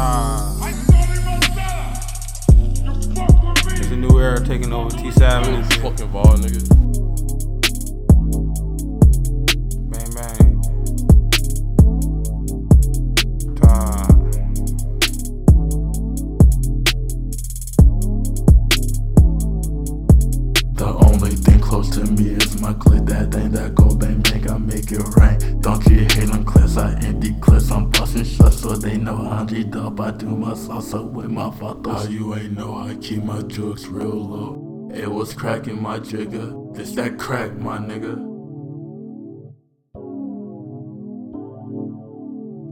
Ah. It's a new era taking over T7 and Fucking ball, nigga. bang bang. The only thing close to me is my clip. That thing that go bang bang, I make it rain. Don't you hate I'm busting shots so they know I'm G'd up. I do my salsa with my photos. How you ain't know I keep my jokes real low. It was cracking my jigger. It's that crack, my nigga.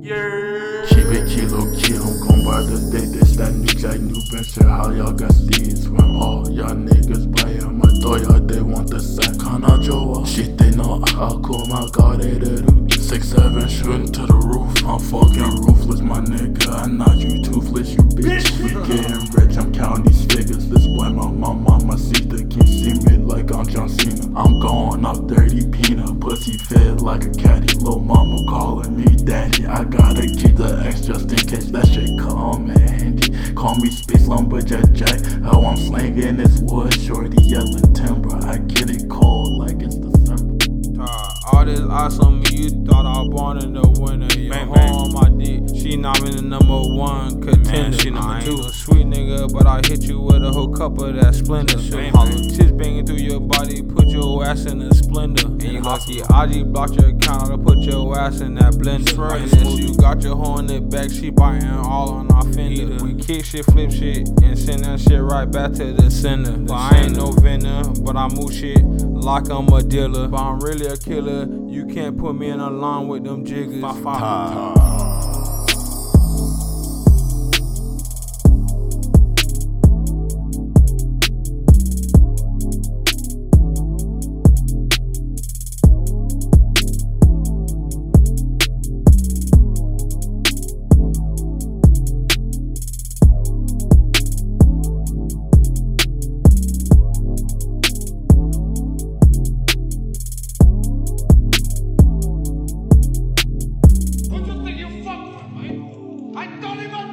Yeah. Keep it kilo kilo, gon' buy the day. This that new jack, new venture. How y'all got steeds when all y'all niggas buyin' my door, y'all they want the sack. Kana Joa, shit they know how cool my god they do. Six seven shooting to the roof. I'm fucking ruthless, my nigga. I knock you toothless, you bitch. We getting rich, I'm counting these figures. This boy, my mom, mama see the can see me like I'm John Cena. I'm going up dirty peanut, pussy fed like a caddy. Lil' mama calling me daddy. I gotta keep the X just in case that shit come handy. Call me Space Lumberjack Jack. How I'm slanging this wood, shorty yelling timber. I get it cold like it's December. Ah, all this awesome on me, you thought I born in the winter. Your Bang, on my dick, she not even the number one contender. she number I two. no sweet nigga, but I hit you with a whole cup of that splendor. Bang, Hollow tits banging through your body, put your ass in a splendor. And you lucky IG blocked your account, I put your ass in that blender. right, Unless smooth. you got your hoe in the back, she biting all on our fender. We kick shit, flip shit, and send that shit right back to the sender. But I ain't no vendor, but I move shit like I'm a dealer. But I'm really a killer. You can't put me in a line with them jiggers. Ta. っております。